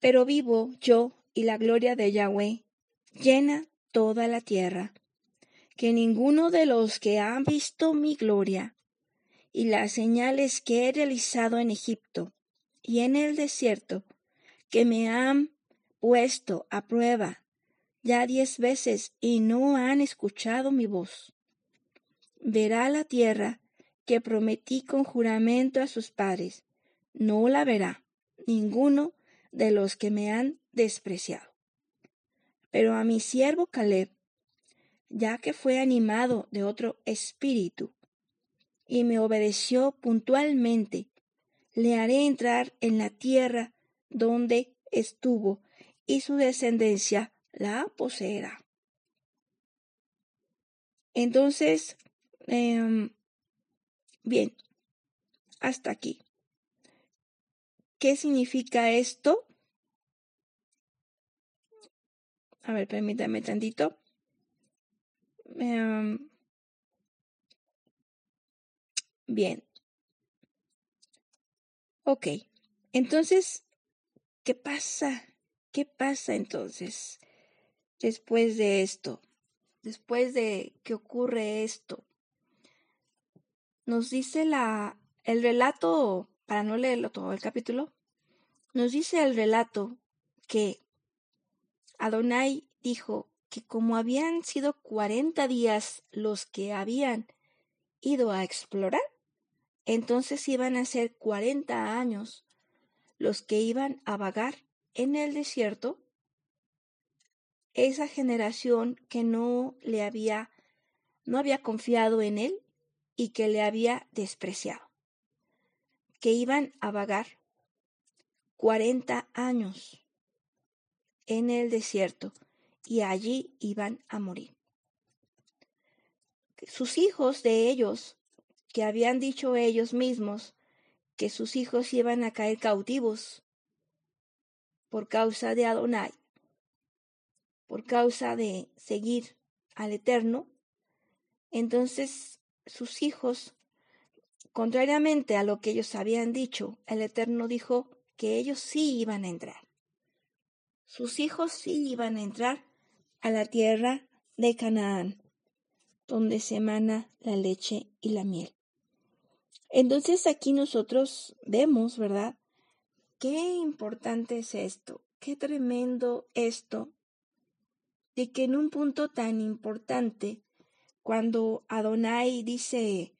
Pero vivo yo y la gloria de Yahweh llena toda la tierra, que ninguno de los que han visto mi gloria y las señales que he realizado en Egipto y en el desierto, que me han puesto a prueba ya diez veces y no han escuchado mi voz. Verá la tierra que prometí con juramento a sus padres, no la verá ninguno de los que me han despreciado. Pero a mi siervo Caleb, ya que fue animado de otro espíritu y me obedeció puntualmente, le haré entrar en la tierra donde estuvo y su descendencia la poseerá. Entonces, em, bien, hasta aquí. ¿Qué significa esto? A ver, permítame tantito. Em, bien. Ok. Entonces, ¿qué pasa ¿Qué pasa entonces después de esto? Después de que ocurre esto. Nos dice la el relato, para no leerlo todo el capítulo, nos dice el relato que Adonai dijo que como habían sido cuarenta días los que habían ido a explorar, entonces iban a ser cuarenta años los que iban a vagar en el desierto, esa generación que no le había, no había confiado en él y que le había despreciado, que iban a vagar cuarenta años en el desierto y allí iban a morir. Sus hijos de ellos, que habían dicho ellos mismos que sus hijos iban a caer cautivos por causa de Adonai, por causa de seguir al Eterno, entonces sus hijos, contrariamente a lo que ellos habían dicho, el Eterno dijo que ellos sí iban a entrar. Sus hijos sí iban a entrar a la tierra de Canaán, donde se emana la leche y la miel. Entonces aquí nosotros vemos, ¿verdad? Qué importante es esto, qué tremendo esto, de que en un punto tan importante, cuando Adonai dice,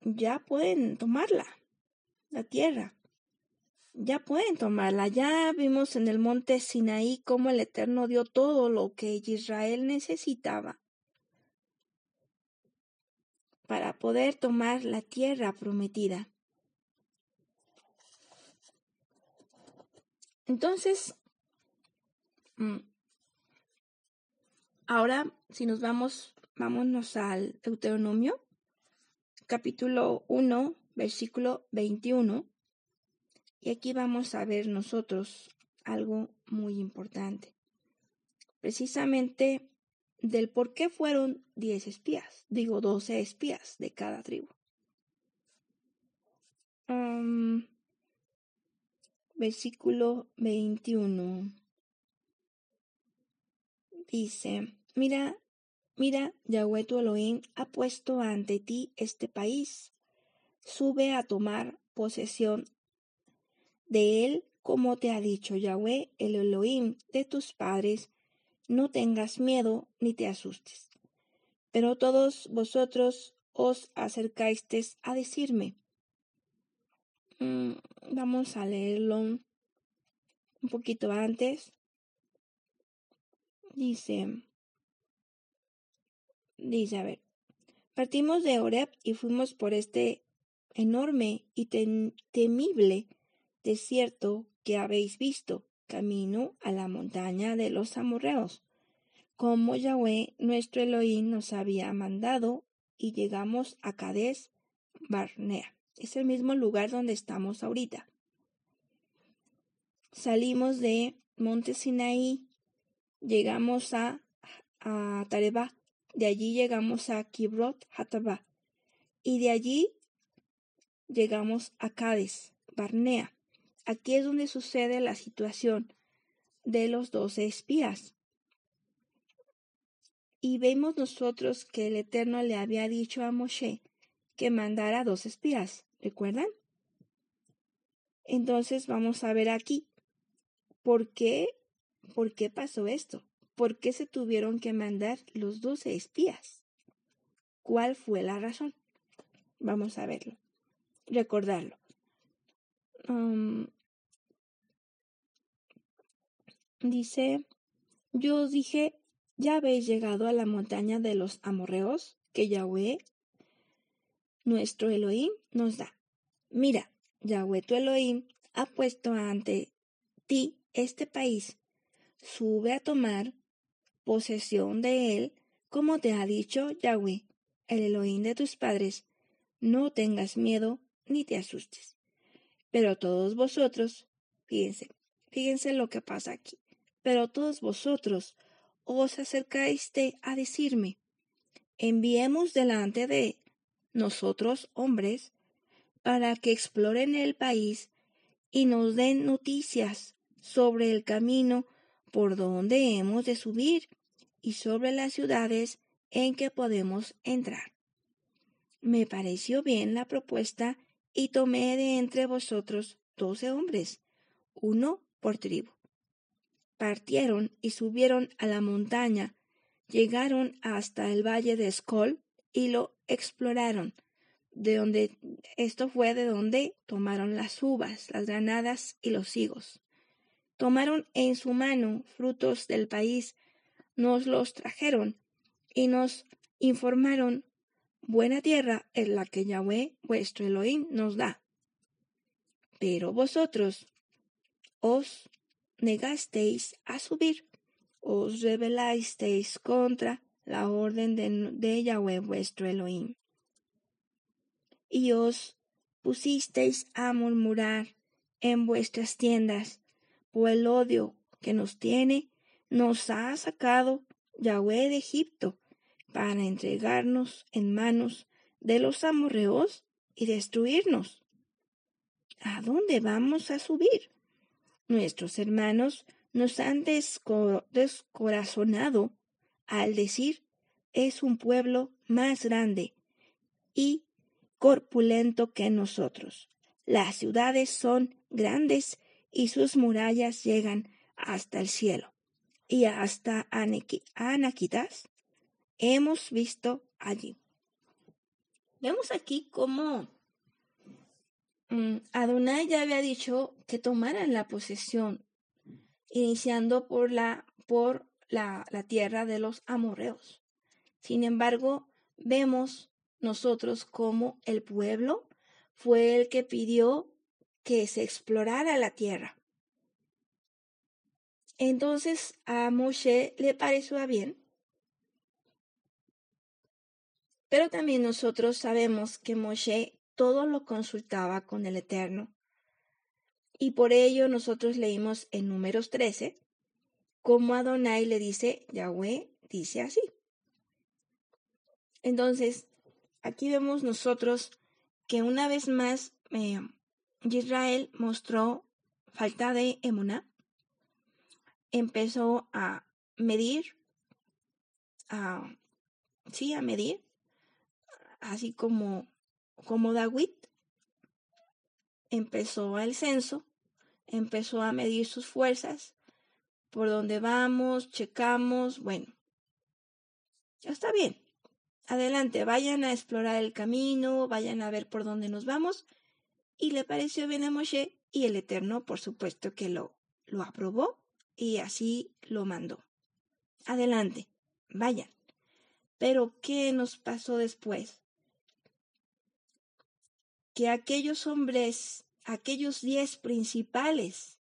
ya pueden tomarla, la tierra, ya pueden tomarla. Ya vimos en el monte Sinaí cómo el Eterno dio todo lo que Israel necesitaba para poder tomar la tierra prometida. Entonces, mm, ahora si nos vamos, vámonos al Deuteronomio, capítulo 1, versículo 21. Y aquí vamos a ver nosotros algo muy importante. Precisamente del por qué fueron 10 espías, digo 12 espías de cada tribu. versículo 21 dice, mira, mira, Yahweh tu Elohim ha puesto ante ti este país. Sube a tomar posesión de él, como te ha dicho Yahweh, el Elohim de tus padres, no tengas miedo ni te asustes. Pero todos vosotros os acercasteis a decirme. Mm, vamos a leerlo un poquito antes. Dice, dice, a ver, partimos de Oreb y fuimos por este enorme y temible desierto que habéis visto, camino a la montaña de los amorreos, como Yahweh nuestro Elohim nos había mandado, y llegamos a Cades Barnea. Es el mismo lugar donde estamos ahorita. Salimos de Monte Sinaí, llegamos a, a Tareba, de allí llegamos a Kibrot Hataba, y de allí llegamos a Cades Barnea. Aquí es donde sucede la situación de los doce espías. Y vemos nosotros que el Eterno le había dicho a Moshe que mandara dos espías, ¿recuerdan? Entonces vamos a ver aquí, ¿por qué, por qué pasó esto? ¿Por qué se tuvieron que mandar los doce espías? ¿Cuál fue la razón? Vamos a verlo, recordarlo. Dice, yo os dije, ya habéis llegado a la montaña de los amorreos que Yahweh, nuestro Elohim, nos da. Mira, Yahweh tu Elohim ha puesto ante ti este país. Sube a tomar posesión de él, como te ha dicho Yahweh, el Elohim de tus padres. No tengas miedo ni te asustes. Pero todos vosotros, fíjense, fíjense lo que pasa aquí. Pero todos vosotros os acercáis a decirme, enviemos delante de nosotros hombres para que exploren el país y nos den noticias sobre el camino por donde hemos de subir y sobre las ciudades en que podemos entrar. Me pareció bien la propuesta y tomé de entre vosotros doce hombres, uno por tribu. Partieron y subieron a la montaña, llegaron hasta el valle de Escol y lo exploraron, de donde esto fue de donde tomaron las uvas, las granadas y los higos. Tomaron en su mano frutos del país, nos los trajeron y nos informaron buena tierra es la que Yahweh vuestro Elohim nos da. Pero vosotros os negasteis a subir, os rebelasteis contra la orden de, Yahweh vuestro Elohim y os pusisteis a murmurar en vuestras tiendas, por el odio que nos tiene, nos ha sacado Yahweh de Egipto para entregarnos en manos de los amorreos y destruirnos. ¿A dónde vamos a subir? Nuestros hermanos nos han descorazonado al decir es un pueblo más grande y corpulento que nosotros. Las ciudades son grandes y sus murallas llegan hasta el cielo. Y hasta Anaquitas hemos visto allí. Vemos aquí cómo Adonai ya había dicho que tomaran la posesión, iniciando por la, por la, la tierra de los amorreos. Sin embargo, vemos nosotros como el pueblo fue el que pidió que se explorara la tierra. Entonces a Moshe le pareció bien. Pero también nosotros sabemos que Moshe todo lo consultaba con el Eterno. Y por ello nosotros leímos en números 13 como Adonai le dice, Yahweh dice así. Entonces, aquí vemos nosotros que una vez más eh, Israel mostró falta de emuna, empezó a medir, a, sí, a medir, así como, como David empezó el censo, empezó a medir sus fuerzas, por dónde vamos, checamos, bueno, está bien, adelante, vayan a explorar el camino, vayan a ver por dónde nos vamos. Y le pareció bien a Moshe y el Eterno, por supuesto que lo, lo aprobó y así lo mandó. Adelante, vayan. Pero, ¿qué nos pasó después? Que aquellos hombres, aquellos diez principales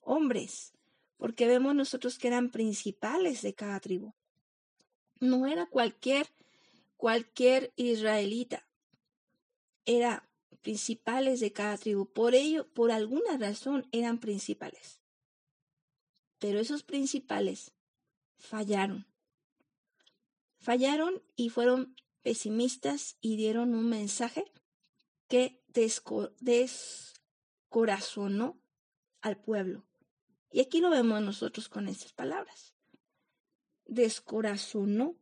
hombres, porque vemos nosotros que eran principales de cada tribu, no era cualquier cualquier israelita. Era principales de cada tribu. Por ello, por alguna razón, eran principales. Pero esos principales fallaron. Fallaron y fueron pesimistas y dieron un mensaje que descorazonó al pueblo. Y aquí lo vemos nosotros con estas palabras. Descorazonó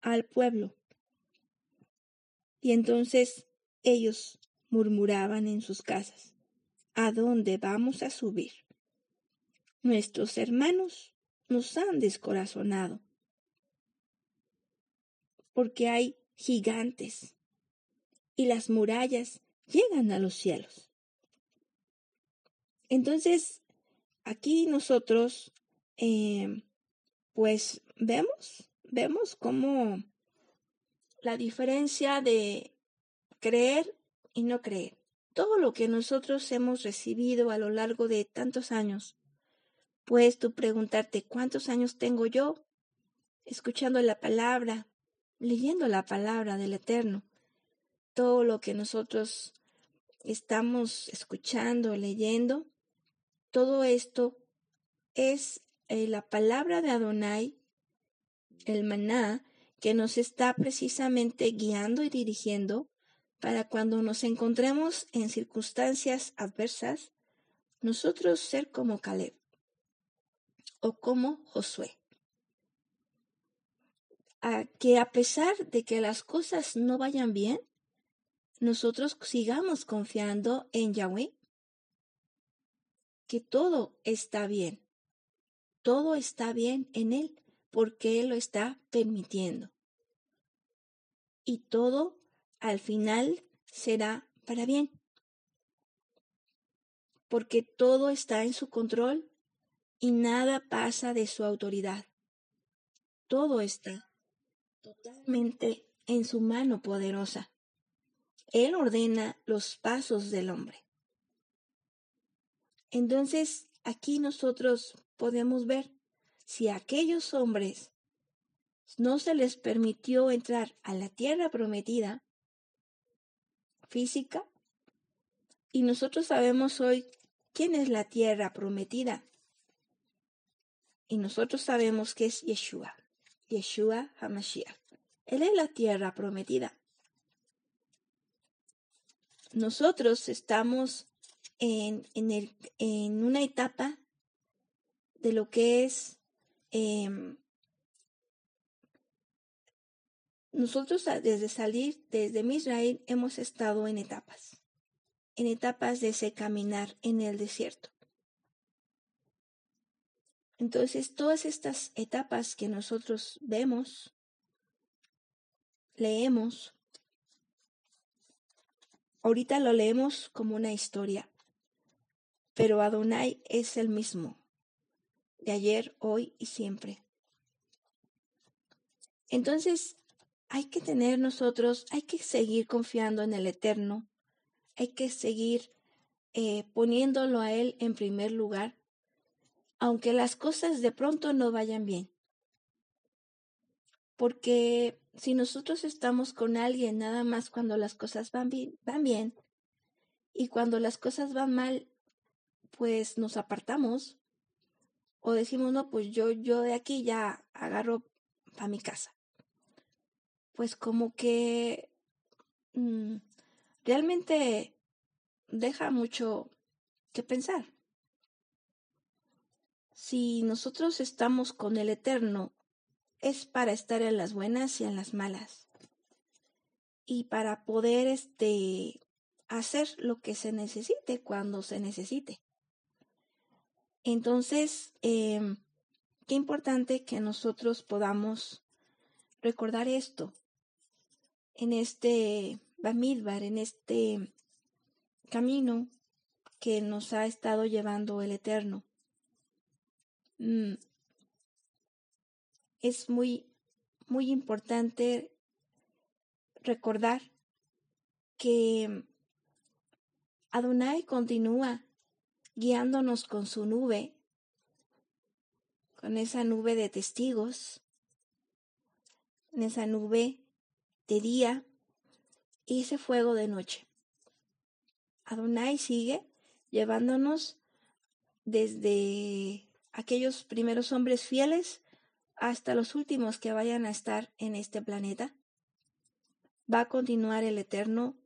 al pueblo. Y entonces ellos murmuraban en sus casas, ¿A dónde vamos a subir? Nuestros hermanos nos han descorazonado, porque hay gigantes y las murallas llegan a los cielos. Entonces, aquí nosotros, eh, pues vemos, vemos cómo la diferencia de creer y no creer. Todo lo que nosotros hemos recibido a lo largo de tantos años. Puedes tú preguntarte cuántos años tengo yo escuchando la palabra, leyendo la palabra del Eterno. Todo lo que nosotros estamos escuchando, leyendo, todo esto es eh, la palabra de Adonai, el maná, que nos está precisamente guiando y dirigiendo para cuando nos encontremos en circunstancias adversas, nosotros ser como Caleb, o como Josué. A que a pesar de que las cosas no vayan bien, nosotros sigamos confiando en Yahweh, que todo está bien, todo está bien en Él, porque Él lo está permitiendo. Y todo al final será para bien, porque todo está en su control y nada pasa de su autoridad. Todo está totalmente en su mano poderosa. Él ordena los pasos del hombre. Entonces, aquí nosotros podemos ver si a aquellos hombres no se les permitió entrar a la tierra prometida física, y nosotros sabemos hoy quién es la tierra prometida. Y nosotros sabemos que es Yeshua, Yeshua HaMashiach. Él es la tierra prometida nosotros estamos en, el, en una etapa de lo que es em, nosotros desde salir desde Israel hemos estado en etapas, en etapas de ese caminar en el desierto. Entonces, todas estas etapas que nosotros vemos, leemos, Ahorita lo leemos como una historia, pero Adonai es el mismo, de ayer, hoy y siempre. Entonces, hay que tener nosotros, hay que seguir confiando en el Eterno, hay que seguir eh, poniéndolo a Él en primer lugar, aunque las cosas de pronto no vayan bien. Porque si nosotros estamos con alguien nada más cuando las cosas van bien, van bien y cuando las cosas van mal, pues nos apartamos o decimos, no, pues yo, yo de aquí ya agarro para mi casa. Pues como que mm, realmente deja mucho que pensar. Si nosotros estamos con el Eterno es para estar en las buenas y en las malas. Y para poder este hacer lo que se necesite cuando se necesite. Entonces, em, qué importante que nosotros podamos recordar esto en este Bamidbar, en este camino que nos ha estado llevando el Eterno. Mm, es muy, muy importante recordar que Adonai continúa guiándonos con su nube, con esa nube de testigos, en esa nube de día y ese fuego de noche. Adonai sigue llevándonos desde aquellos primeros hombres fieles hasta los últimos que vayan a estar en este planeta. Va a continuar el Eterno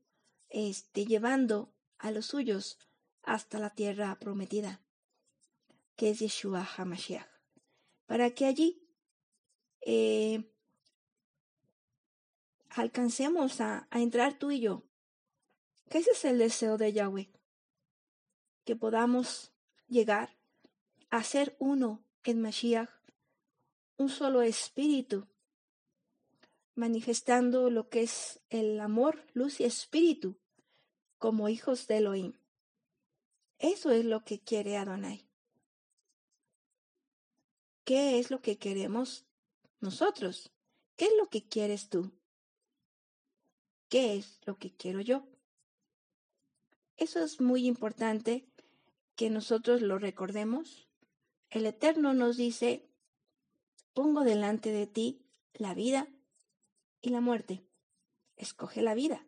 este, llevando a los suyos hasta la tierra prometida, que es Yeshua HaMashiach, para que allí eh, alcancemos a, a entrar tú y yo. Que ese es el deseo de Yahweh, que podamos llegar a ser uno en Mashiach un solo espíritu, manifestando lo que es el amor, luz y espíritu como hijos de Elohim. Eso es lo que quiere Adonai. ¿Qué es lo que queremos nosotros? ¿Qué es lo que quieres tú? ¿Qué es lo que quiero yo? Eso es muy importante que nosotros lo recordemos. El Eterno nos dice Pongo delante de ti la vida y la muerte. Escoge la vida,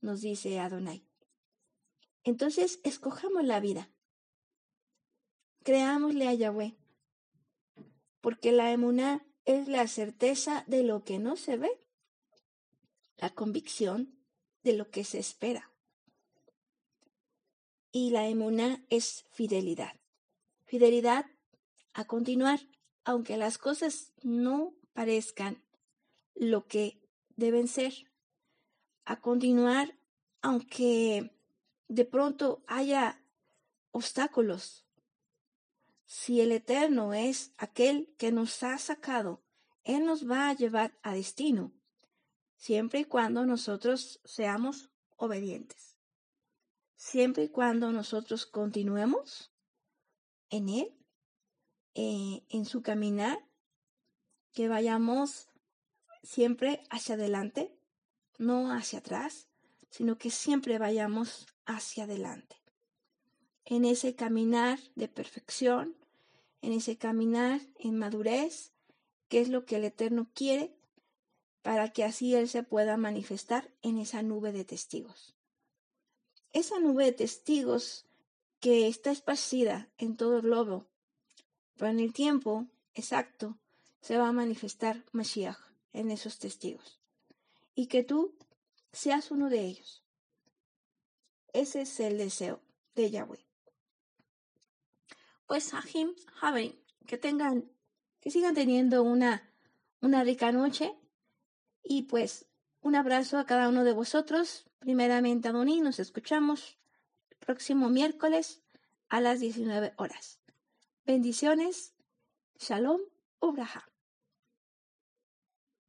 nos dice Adonai. Entonces, escojamos la vida. Creámosle a Yahweh. Porque la emuná es la certeza de lo que no se ve, la convicción de lo que se espera. Y la emuná es fidelidad. Fidelidad a continuar, aunque las cosas no parezcan lo que deben ser, a continuar, aunque de pronto haya obstáculos. Si el Eterno es aquel que nos ha sacado, Él nos va a llevar a destino, siempre y cuando nosotros seamos obedientes. Siempre y cuando nosotros continuemos en Él, eh, en su caminar, que vayamos siempre hacia adelante, no hacia atrás, sino que siempre vayamos hacia adelante. En ese caminar de perfección, en ese caminar en madurez, que es lo que el Eterno quiere para que así Él se pueda manifestar en esa nube de testigos. Esa nube de testigos que está esparcida en todo el globo, pero en el tiempo exacto se va a manifestar Mashiach en esos testigos. Y que tú seas uno de ellos. Ese es el deseo de Yahweh. Pues Ahim, Javen, que tengan, que sigan teniendo una, una rica noche y pues un abrazo a cada uno de vosotros. Primeramente, Adoní, nos escuchamos el próximo miércoles a las 19 horas. Bendiciones. Shalom, Ubraha.